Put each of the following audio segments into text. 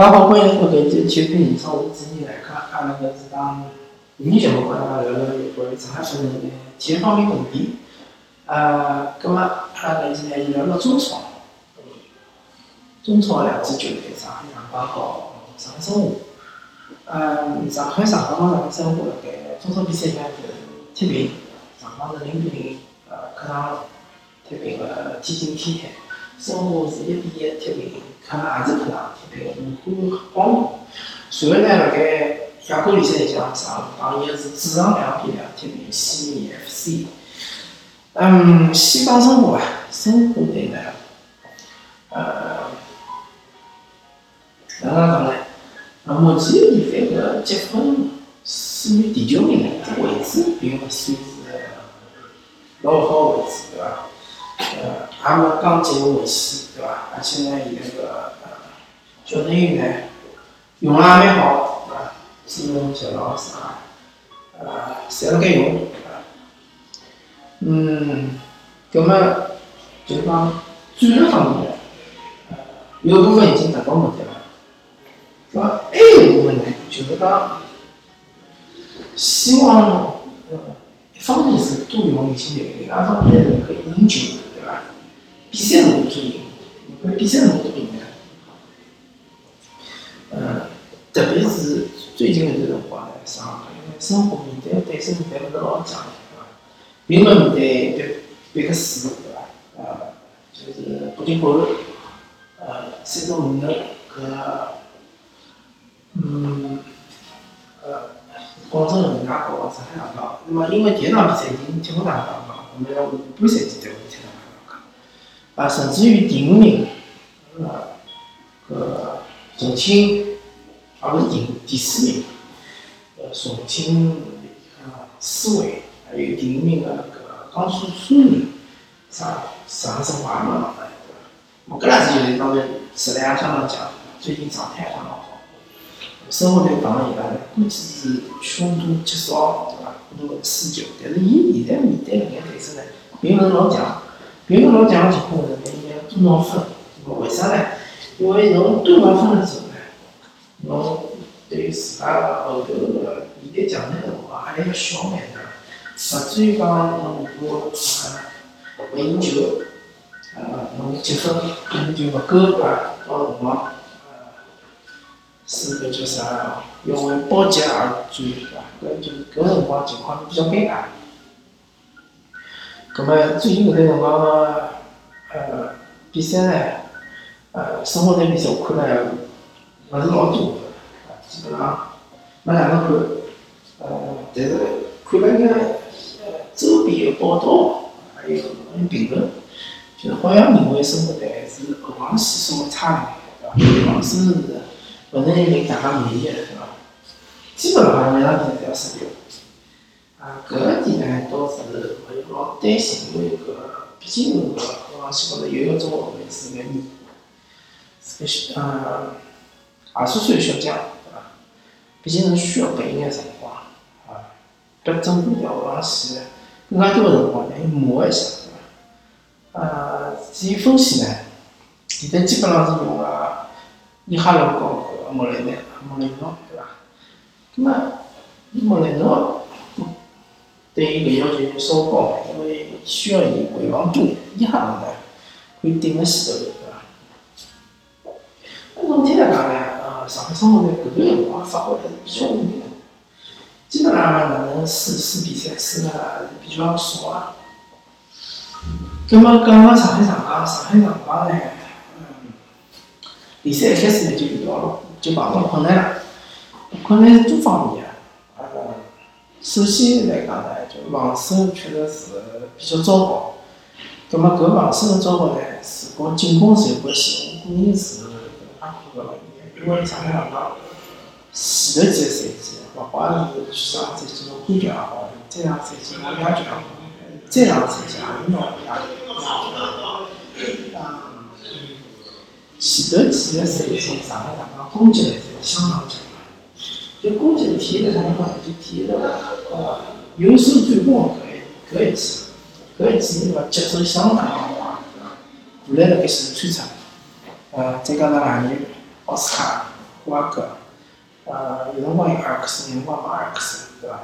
家好，欢迎回来，就体育频道我是主持人来看，阿拉搿是档语音节目，跟大家聊聊有关于上海本地体育方面问题。呃，葛末阿拉搿次呢聊聊中超。中超两支球队，上海上港和上海申花。嗯，上海上港和上海申花辣盖中超比赛里向是踢平，上港是零比零，呃，客场踢平了天津天海。申花是一比一踢平，客也是客场踢平武汉光谷。随后呢，辣盖亚冠联赛里向，上港也是主场两比两踢平西米 FC。嗯，先讲申花吧，申花队呢，呃，哪能讲呢？呃，目前现在个积分属于第九名，这位置并勿算是老好位置，对伐？呃，也没刚进入危险，对伐？而且呢，现在个呃教练员呢用了也蛮好，对伐？朱勇杰老师啊，呃，侪辣盖用，对伐？嗯，葛么就是讲战术方面，呃，有部分已经达到目的了。那么还有一部分呢，就是讲希望呃一方面是多用年轻队，另外一方面是可以赢球。比赛能够做赢，因为比赛能够做赢呢，呃，特别是最近搿段辰光呢，上海因为申花面对对手并勿是老强，对伐？并没面对别别克斯，对伐？呃，就是北京国安，呃，山东鲁能搿，嗯，呃，广州恒大和上海上港。那么因为第一场比赛已经踢过上港嘛，我们要下半赛季才会踢。啊，甚至于第五名，呃，个重庆，而不是第第四名，呃，重庆，呃，斯维，还有第五名的那个江苏苏宁，上上海申花嘛，对吧？搿两支球队当然实力也相当强，最近状态也相当好。申花队讲伊拉呢，估计是凶多吉少，对伐？可能会输球，但是伊现在面对搿眼对手呢，并勿是老强。并勿老强个情况下呢，应该多拿分。为啥呢？因为侬多拿分了之后呢，侬对于自家后头个面对强队个辰光压力要小眼点，勿至于讲侬如果呃勿赢球，呃侬积分可能就勿够对伐？到辰光呃是个叫啥？要为保级而战对伐？搿就搿辰光情况比较尴尬。葛末最近搿段辰光个呃比赛呢，呃申花队比赛我看了勿是老多，啊基本上没哪能看，呃但是看了眼周边个报道，还有评论，就是好像认为申花队是后防线稍微差一点，对伐？防守是勿能令大家满意个，对伐？基本上每场比赛侪要输掉。啊，搿个点呢倒是勿用老担心，因为搿毕竟搿后防线高头有一个中后卫是个你，是个小呃二十岁小将，对伐？毕竟是需要拨伊眼辰光，啊，拨整个条后防线更加多个辰光让伊磨一下，对伐？呃，至于风险呢，现在基本上是用个伊哈洛和搿莫雷内莫雷诺，对伐？那么莫雷诺。对一个要求稍高，因为需要伊回防多，一下呢可以顶辣前头，对伐？那总体来讲呢，呃，上海申花队搿段辰光发挥还是比较稳定的，基本上哪能输输比赛输了比较少啊。葛末讲到上海上港，上海上港呢，嗯，联赛一开始呢就遇到了，就碰到困难了，困难是多方面啊，呃，首先来讲呢。就防守确实是比较糟糕，葛末搿防守的糟糕呢，是跟进攻是有关系。我个人是阿苦个因为上海上港前头几个赛季，勿管是上个赛季拿冠军也好，再上个赛季拿亚军也好，再上个赛季也是拿亚亚军。啊，前头几个赛季上海上港攻击力是相当强，就攻击力体现在啥地方？就体现在呃。有守转攻搿一搿一次，搿一次那个节奏相当快，对伐？后来辣盖前头穿插，呃，再加上外援奥斯卡，霍尔克，呃，有辰光有阿克斯，有辰光没阿尔克斯，对伐？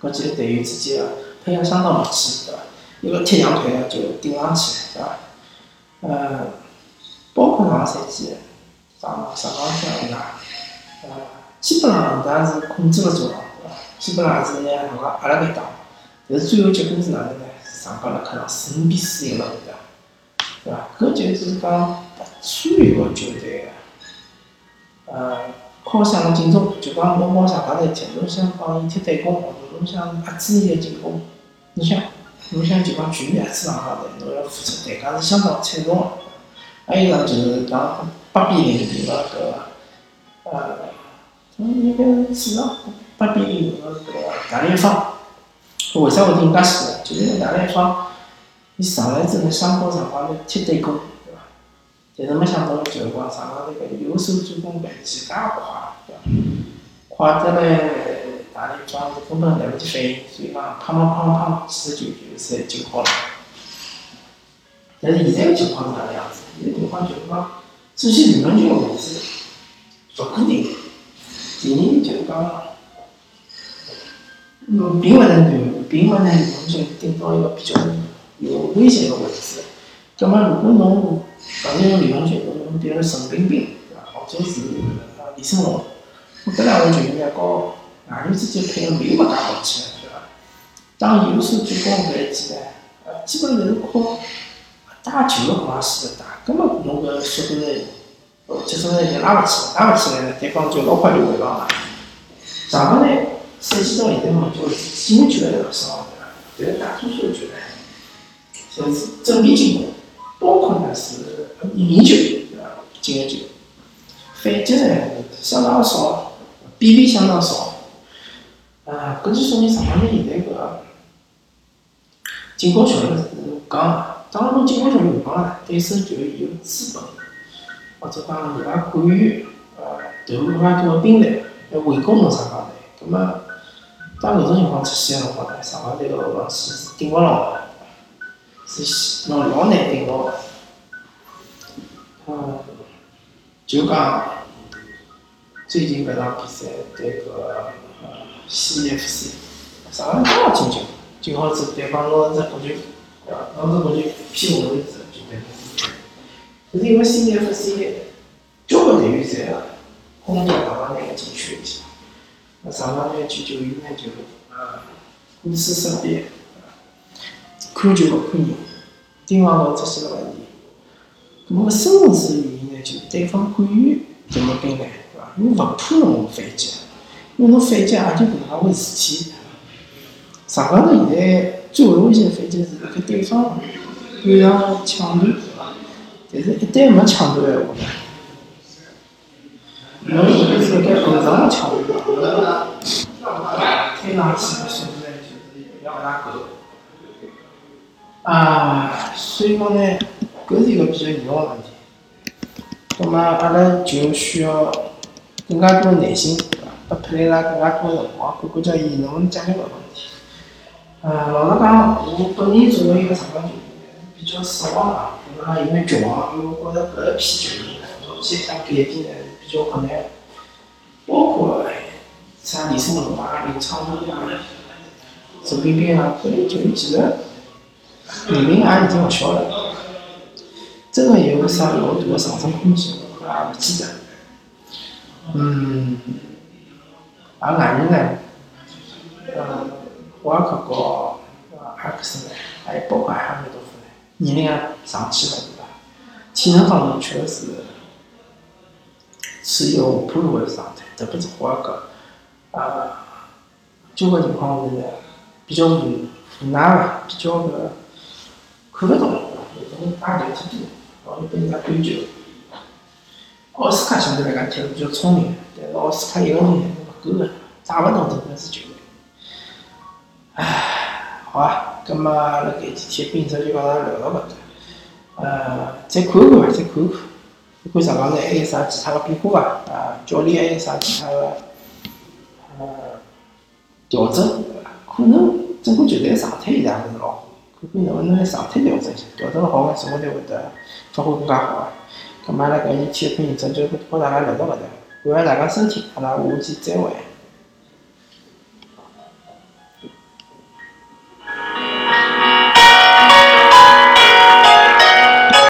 搿几个队员之间个配合相当默契，对伐？一个踢两腿个就顶上去，对伐？呃，包括上个赛季上上港天下，呃，基本上恒大是控制了主场，对伐？基本上也是拿恒大压辣盖打，但是最后结果是哪能呢？上港辣客场四五比四赢了，对伐？搿就是讲所有个球队个，呃，靠想个进攻，就讲侬帮上港队踢，侬想帮伊踢对攻，侬想压制伊个进攻，侬想。侬想就讲全面压制上港队，侬要付出代价是相当惨重个。还有一场就是讲八比零赢了搿，呃，应该是场八比零赢了搿大连方。为啥会得赢介许多？就是因为大连方，伊上来之后想帮上港队踢对攻，对伐？但是没想到就是讲上港队搿右手助攻反击介快，对伐？快得来。大连方是根本来不及反应，所以讲砰砰砰砰几个球就是就好了。但是现在个情况是哪能样子？现在情况就是讲，首先理论球个位置不固定，第二就是讲，嗯，并勿能对，并勿能理论球顶到一个比较有威胁个位置。葛末如果侬当然用理论球，侬比如陈彬彬，对伐？或者是李胜龙，搿两位球员高。外援之间配合没有么介默契了，对伐？当有所助攻反击呢，呃，基本侪是靠打球个方式打，根本侬搿速度呢，哦，节奏呢就拉勿起来，拉勿起来呢，对方就老快就回防了。上半呢，赛季到现在嘛，就几个球队都少，对伐？但是大多数球队，侪是阵地进攻，包括呢是赢球，对伐？进个球，反击呢相当少，比例相当少。啊，搿就说明上港队现在个进攻效率是降。当然，侬进攻效率降了，对手就有资本，或者讲伊拉敢于呃投入更多个兵力来围攻侬上港队。葛末当搿种情况出现个辰光呢，上港队个后防线是顶勿牢个，是侬老难顶牢个。嗯，就讲最近搿场比赛对个。C.F.C. 上港刚好进球，就好之后对方拿着国球，对伐？拿着国球劈下来之后就是因为 C.F.C. 交关队员侪轰掉上港那个禁区里去，那上港那球球员呢就啊顾此失彼，看球勿看人，盯防到出现了问题。那么深层次原因呢，就是对方敢于这么兵来，对伐？侬勿怕侬反击。因为侬反击也就搿能介回事体。上港头现在最为危险的反击是辣盖对方赶上抢断，但是一旦没抢断闲话呢，侬是辣盖后场抢断，推上去的速度呢就是要勿大够。啊，所以讲呢，搿是一个比较严重个问题。葛末阿拉就需要更加多耐心。拨佩雷拉更加多辰光，看看叫伊能不能解决搿问题。呃，老实讲，我本人作为一个上港球迷，比较失望啊，或者讲有眼绝望，因为我觉着搿一批球员，早期想改变呢比较困难。包括像李胜龙啊、林昌辉啊、陈彬彬啊，搿类球员其实年龄也已经勿小了，真个有啥老大个上升空间，我也勿记得。嗯。而外援呢，呃，沃尔克和阿克森，还有包括哈梅多，年龄也上去了，对伐？体能方面确实是处于一个下坡路的状态，特别是沃尔克，啊，交关情况是比较无无奈伐？比较个看勿懂，有种打球太多，容易被人家对球。奥斯卡相对来讲踢得比较聪明，但是奥斯卡一个人呢。够个，找勿到真正是球员。唉，好啊，葛末辣盖几天比赛就讲聊到搿搭。呃，再看看伐，再看看，看看上港队还有啥其他个变化伐？啊，教练还有啥其他个呃调整？可能整个球队状态现在还是老好，看看能勿能常态调整一下，调整了好，个，生活队会得发挥更加好啊。咁阿拉搿一期的配音者就和大家聊到搿搭，感谢大家收听，阿拉下期再会。